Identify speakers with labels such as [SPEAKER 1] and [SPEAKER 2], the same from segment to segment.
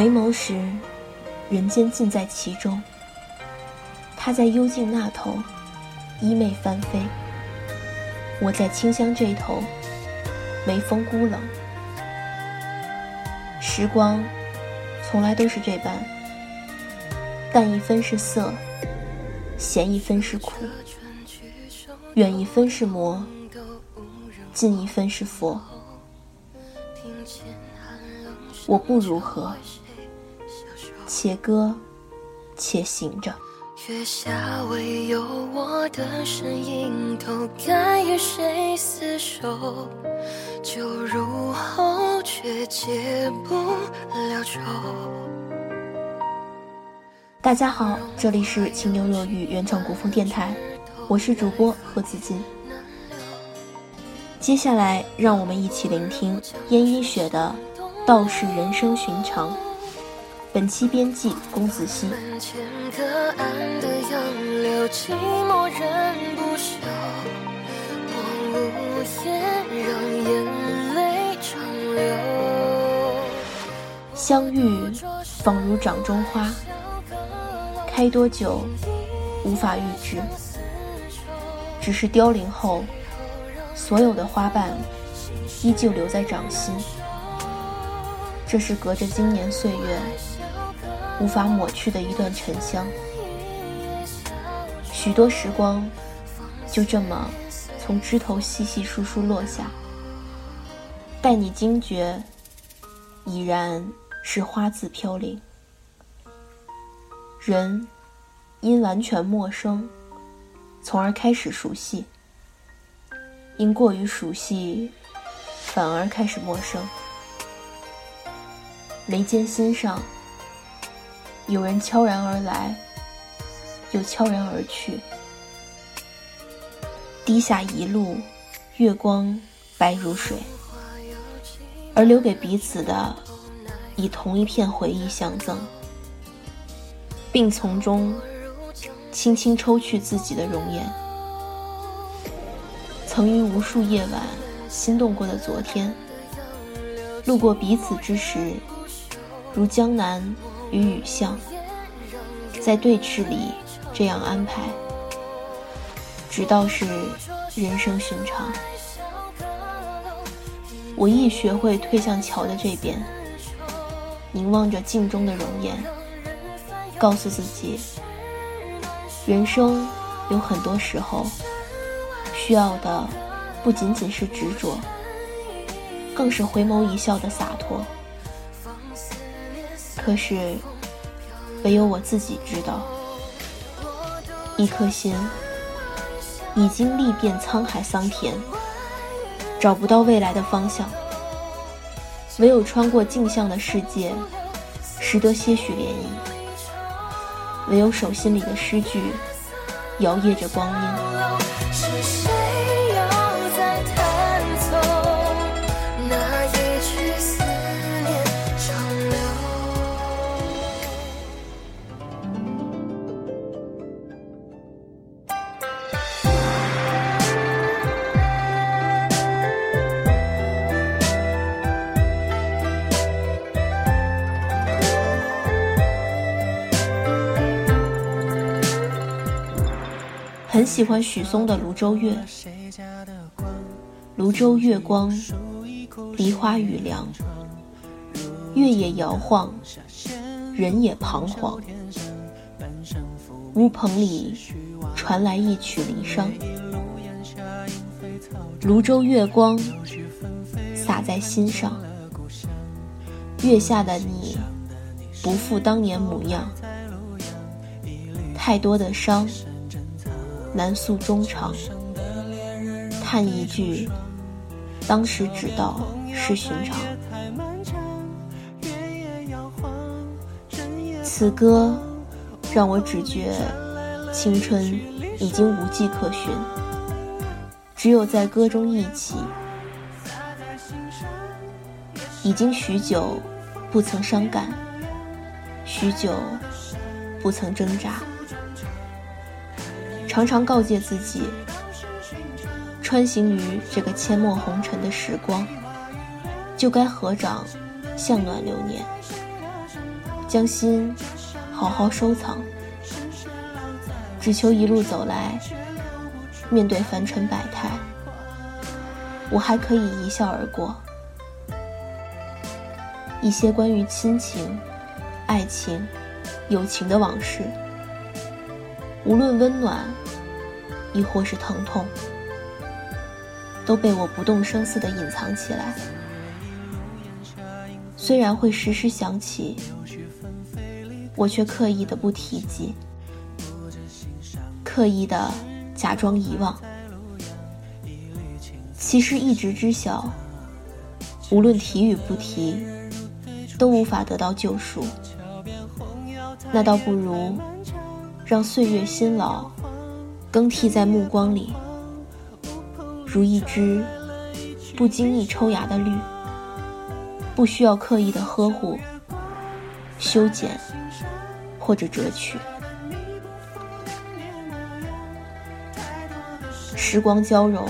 [SPEAKER 1] 回眸时，人间尽在其中。他在幽静那头，衣袂翻飞；我在清香这头，眉峰孤冷。时光，从来都是这般，淡一分是色，咸一分是苦，远一分是魔，近一分是佛。我不如何，且歌，且行着。月下唯有我的身影，都该与谁厮守？酒入喉，却解不了愁。大家好，这里是清幽若雨原创古风电台，我是主播贺子金。接下来，让我们一起聆听烟一雪的《道是人生寻常》。本期编辑龚子熙。相遇仿如掌中花，开多久无法预知，只是凋零后。所有的花瓣依旧留在掌心，这是隔着经年岁月无法抹去的一段沉香。许多时光就这么从枝头稀稀疏疏落下，待你惊觉，已然是花自飘零。人因完全陌生，从而开始熟悉。因过于熟悉，反而开始陌生。眉间心上，有人悄然而来，又悄然而去。滴下一路，月光白如水，而留给彼此的，以同一片回忆相赠，并从中轻轻抽去自己的容颜。曾于无数夜晚心动过的昨天，路过彼此之时，如江南与雨巷，在对峙里这样安排，直到是人生寻常。我亦学会退向桥的这边，凝望着镜中的容颜，告诉自己，人生有很多时候。需要的不仅仅是执着，更是回眸一笑的洒脱。可是，唯有我自己知道，一颗心已经历遍沧海桑田，找不到未来的方向。唯有穿过镜像的世界，识得些许涟漪。唯有手心里的诗句，摇曳着光阴。很喜欢许嵩的《庐州月》。庐州月光，梨花雨凉，月也摇晃，人也彷徨。屋棚里传来一曲离殇。庐州月光洒在心上，月下的你不复当年模样，太多的伤。难诉衷肠，叹一句，当时只道是寻常。此歌让我只觉青春已经无迹可寻，只有在歌中忆起，已经许久不曾伤感，许久不曾挣扎。常常告诫自己，穿行于这个阡陌红尘的时光，就该合掌向暖流年。将心好好收藏，只求一路走来，面对凡尘百态，我还可以一笑而过。一些关于亲情、爱情、友情的往事，无论温暖，亦或是疼痛，都被我不动声色地隐藏起来。虽然会时时想起，我却刻意的不提及，刻意的假装遗忘。其实一直知晓，无论提与不提。都无法得到救赎，那倒不如让岁月辛劳更替在目光里，如一只不经意抽芽的绿，不需要刻意的呵护、修剪或者折取。时光交融，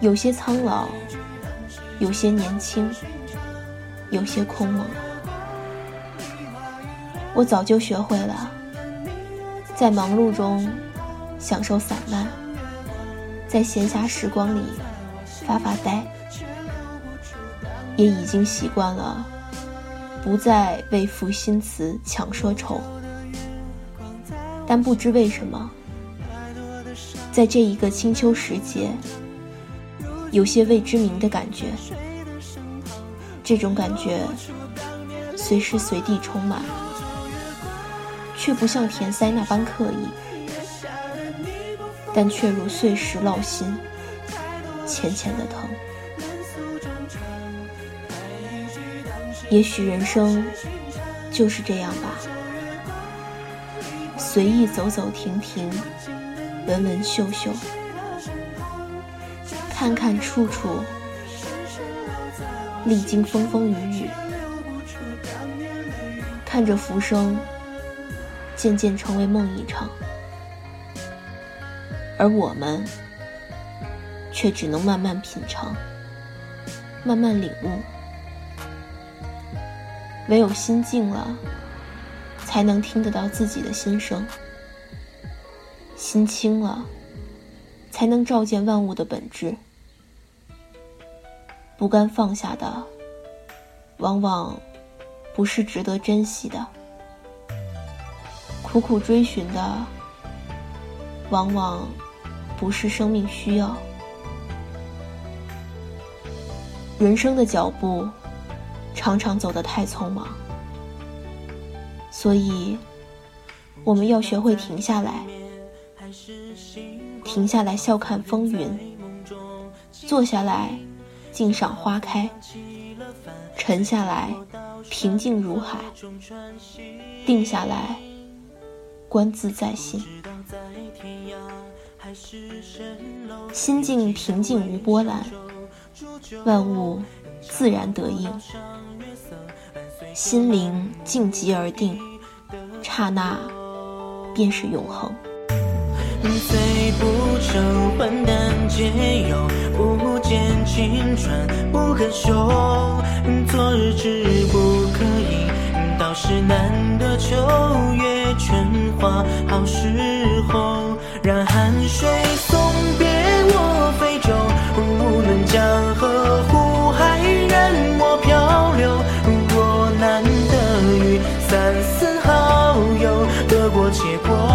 [SPEAKER 1] 有些苍老，有些年轻。有些空蒙，我早就学会了在忙碌中享受散漫，在闲暇时光里发发呆，也已经习惯了不再为赋新词强说愁。但不知为什么，在这一个清秋时节，有些未知名的感觉。这种感觉随时随地充满，却不像填塞那般刻意，但却如碎石烙心，浅浅的疼。也许人生就是这样吧，随意走走停停，闻闻嗅嗅，看看处处。历经风风雨雨，看着浮生渐渐成为梦一场，而我们却只能慢慢品尝，慢慢领悟。唯有心静了，才能听得到自己的心声；心清了，才能照见万物的本质。不甘放下的，往往不是值得珍惜的；苦苦追寻的，往往不是生命需要。人生的脚步常常走得太匆忙，所以我们要学会停下来，停下来笑看风云，坐下来。静赏花开，沉下来，平静如海；定下来，观自在心。心境平静无波澜，万物自然得应。心灵静极而定，刹那便是永恒。
[SPEAKER 2] 醉不成还丹解忧，不见青春不肯休。昨日之不可以，倒是难得秋月春花好时候。让汗水送别我飞舟，无论江河湖海任我漂流。如若难得遇三四好友，得过且过。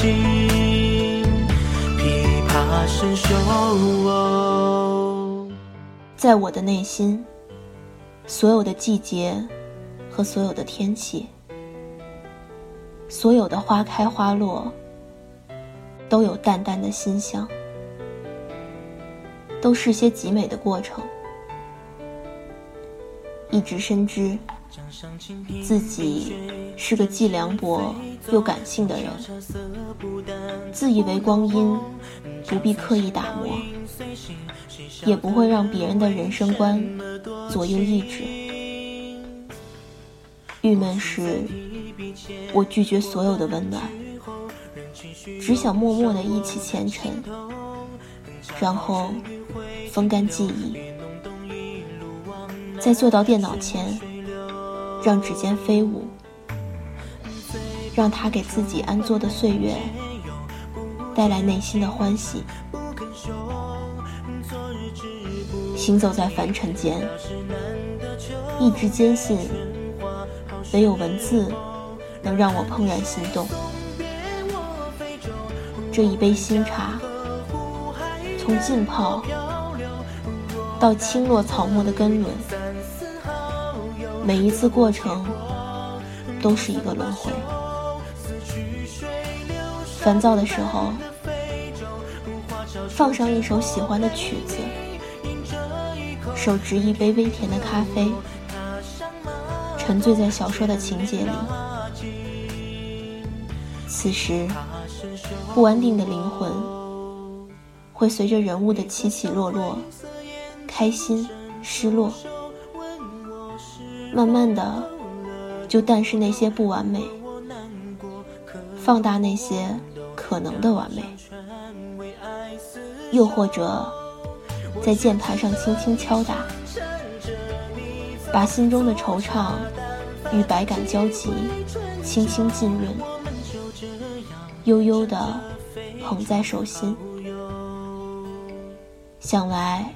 [SPEAKER 2] 拉近，琵琶声休。
[SPEAKER 1] 在我的内心，所有的季节和所有的天气，所有的花开花落。都有淡淡的馨香，都是些极美的过程。一直深知自己是个既凉薄又感性的人，自以为光阴不必刻意打磨，也不会让别人的人生观左右意志。郁闷时，我拒绝所有的温暖，只想默默的忆起前尘，然后风干记忆，再坐到电脑前，让指尖飞舞，让他给自己安坐的岁月带来内心的欢喜。行走在凡尘间，一直坚信，唯有文字能让我怦然心动。这一杯新茶，从浸泡到轻落草木的根轮，每一次过程都是一个轮回。烦躁的时候，放上一首喜欢的曲子。手执一杯微甜的咖啡，沉醉在小说的情节里。此时，不安定的灵魂会随着人物的起起落落，开心、失落，慢慢的就淡视那些不完美，放大那些可能的完美，又或者。在键盘上轻轻敲打，把心中的惆怅与百感交集轻轻浸润，悠悠的捧在手心。想来，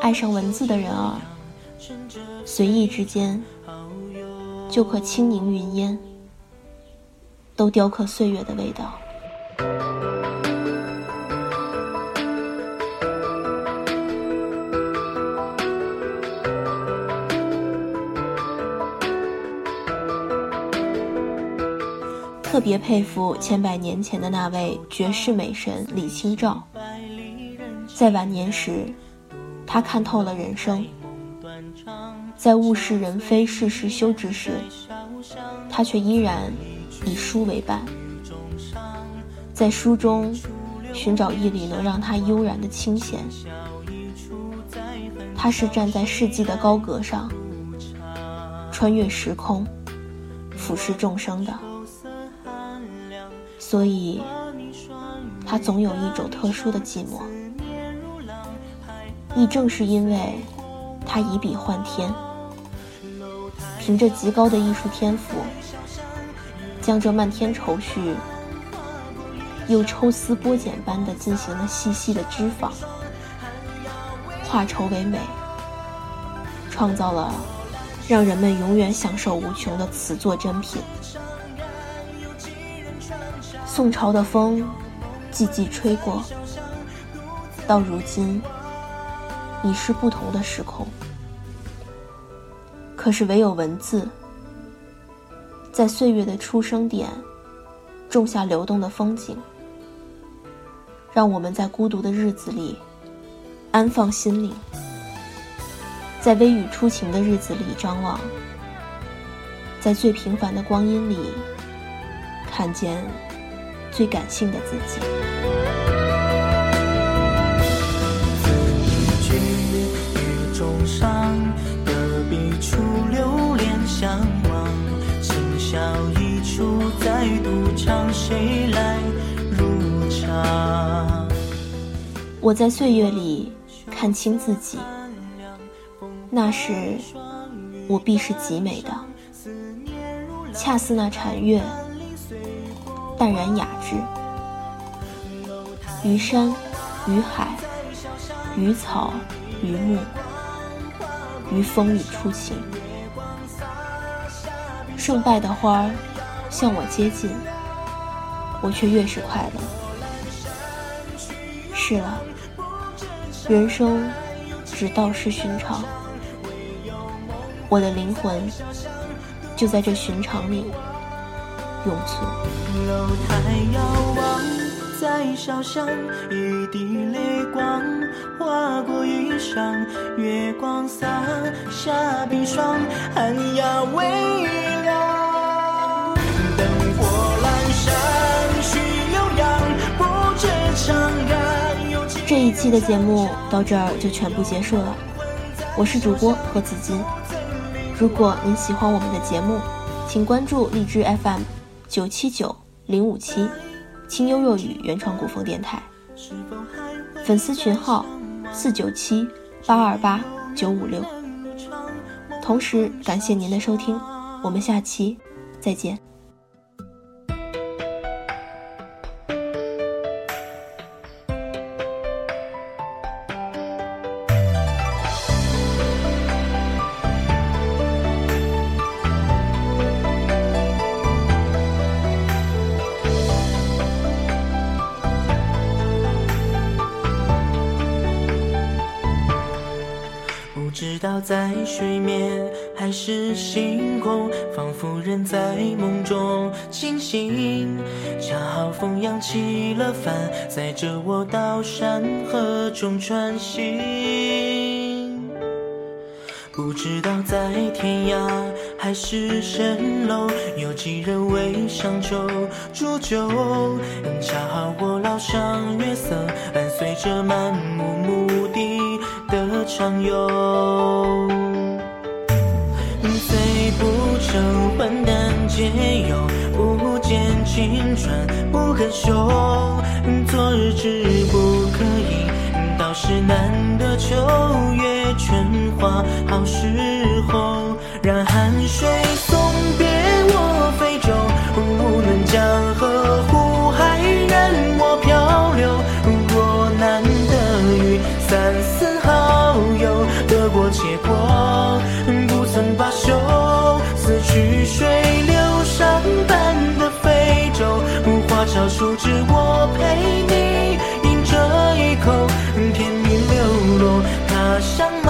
[SPEAKER 1] 爱上文字的人儿，随意之间就可轻凝云烟，都雕刻岁月的味道。特别佩服千百年前的那位绝世美神李清照，在晚年时，他看透了人生，在物是人非、事事休之时，他却依然以书为伴，在书中寻找一缕能让他悠然的清闲。他是站在世纪的高阁上，穿越时空，俯视众生的。所以，他总有一种特殊的寂寞。亦正是因为，他以笔换天，凭着极高的艺术天赋，将这漫天愁绪，又抽丝剥茧般的进行了细细的织纺，化愁为美，创造了让人们永远享受无穷的词作珍品。宋朝的风，季季吹过。到如今，已是不同的时空。可是唯有文字，在岁月的出生点，种下流动的风景，让我们在孤独的日子里安放心灵，在微雨初晴的日子里张望，在最平凡的光阴里看见。最感性的自己。
[SPEAKER 2] 处流连相望，轻笑一处再度唱，谁来入场？
[SPEAKER 1] 我在岁月里看清自己，那时我必是极美的，恰似那禅月。淡然雅致，于山，于海，于草，于木，于风雨初晴。胜败的花儿向我接近，我却越是快乐。是了，人生只道是寻常，我的灵魂就在这寻常里。永存。
[SPEAKER 2] 小巷，一滴泪光划过衣裳，月光洒下冰霜，寒鸦微凉。灯火阑珊，去悠扬，不知长安有几。
[SPEAKER 1] 这一期的节目到这儿就全部结束了，我是主播何子金。如果您喜欢我们的节目，请关注荔枝 FM 九七九零五七清幽若雨原创古风电台，粉丝群号四九七八二八九五六。同时感谢您的收听，我们下期再见。
[SPEAKER 2] 恰好风扬起了帆，载着我到山河中穿行。不知道在天涯还是蜃楼，有几人为乡愁煮酒。恰好我捞上月色，伴随着漫无目的。的畅游，不成欢，但皆有。不见青春不肯休，昨日之不可以，倒是难得秋月春花好时候。让汗水我陪你饮这一口，甜蜜流落他乡码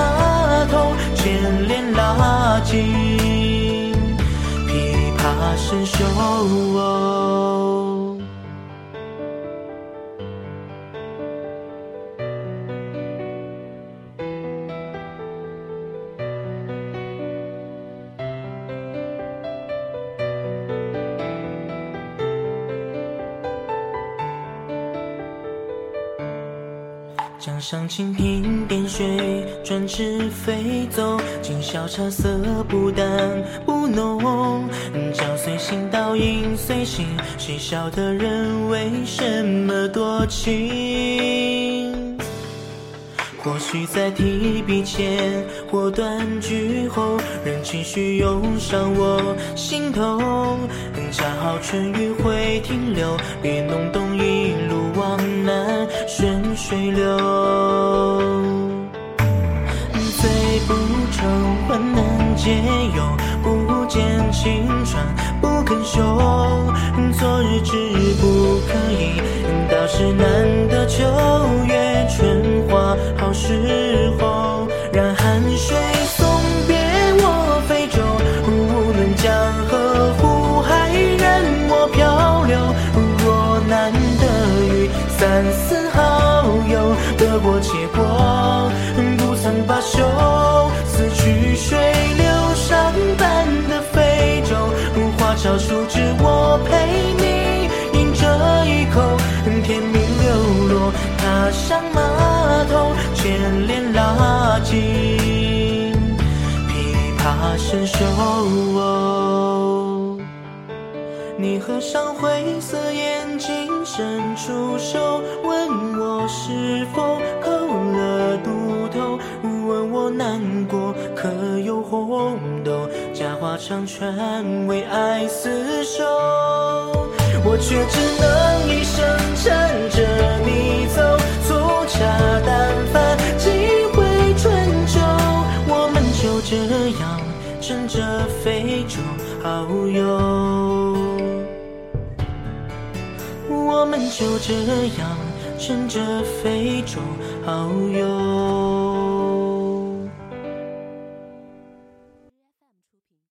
[SPEAKER 2] 头，牵连拉近，琵琶声休。上清平点水，转翅飞走。今宵茶色不淡不浓，将随心倒影随形。谁晓得人为什么多情？或许在提笔前，或断句后，任情绪涌上我心头。恰好春雨会停留，别弄懂一路往南顺水流。皆有，不见青川不肯休。昨日之不可以，到时难得秋月春花好时候。让汗水树枝我陪你饮这一口，甜蜜流落他乡码头，牵连拉近，琵琶声休。你合上灰色眼睛，伸出手，问我是否扣了渡头，问我难过可有红豆，假话长传为爱厮守，我却只能一生缠着你走，粗茶淡饭几回春秋，我们就这样乘着飞舟遨游。我们就这样乘着飞舟遨游。